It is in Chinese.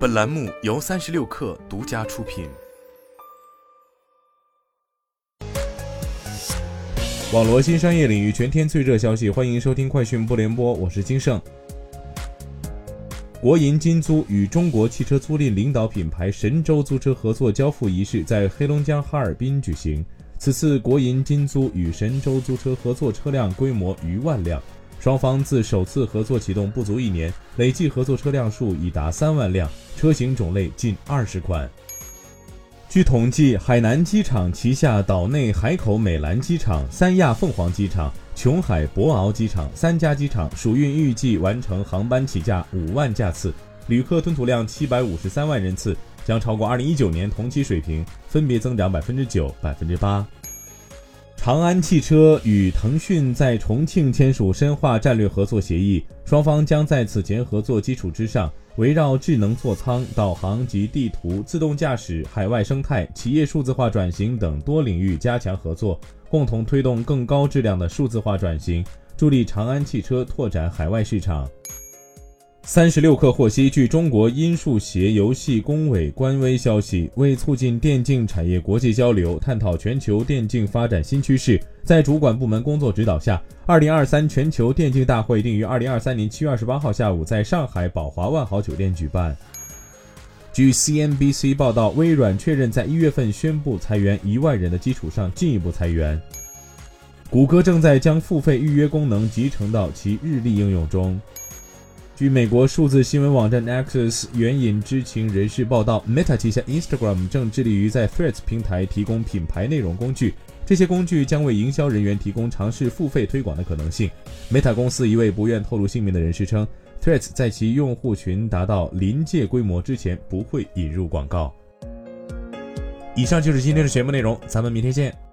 本栏目由三十六氪独家出品。网罗新商业领域全天最热消息，欢迎收听快讯不联播，我是金盛。国银金租与中国汽车租赁领导品牌神州租车合作交付仪式在黑龙江哈尔滨举行。此次国银金租与神州租车合作车辆规模逾万辆。双方自首次合作启动不足一年，累计合作车辆数已达三万辆，车型种类近二十款。据统计，海南机场旗下岛内海口美兰机场、三亚凤凰机场、琼海博鳌机场三家机场暑运预计完成航班起驾五万架次，旅客吞吐量七百五十三万人次，将超过二零一九年同期水平，分别增长百分之九、百分之八。长安汽车与腾讯在重庆签署深化战略合作协议，双方将在此前合作基础之上，围绕智能座舱、导航及地图、自动驾驶、海外生态、企业数字化转型等多领域加强合作，共同推动更高质量的数字化转型，助力长安汽车拓展海外市场。三十六氪获悉，据中国音数协游戏工委官微消息，为促进电竞产业国际交流，探讨全球电竞发展新趋势，在主管部门工作指导下，二零二三全球电竞大会定于二零二三年七月二十八号下午在上海宝华万豪酒店举办。据 CNBC 报道，微软确认在一月份宣布裁员一万人的基础上进一步裁员。谷歌正在将付费预约功能集成到其日历应用中。据美国数字新闻网站 Access 援引知情人士报道，Meta 旗下 Instagram 正致力于在 Threads 平台提供品牌内容工具，这些工具将为营销人员提供尝试付费推广的可能性。Meta 公司一位不愿透露姓名的人士称，Threads 在其用户群达到临界规模之前不会引入广告。以上就是今天的全部内容，咱们明天见。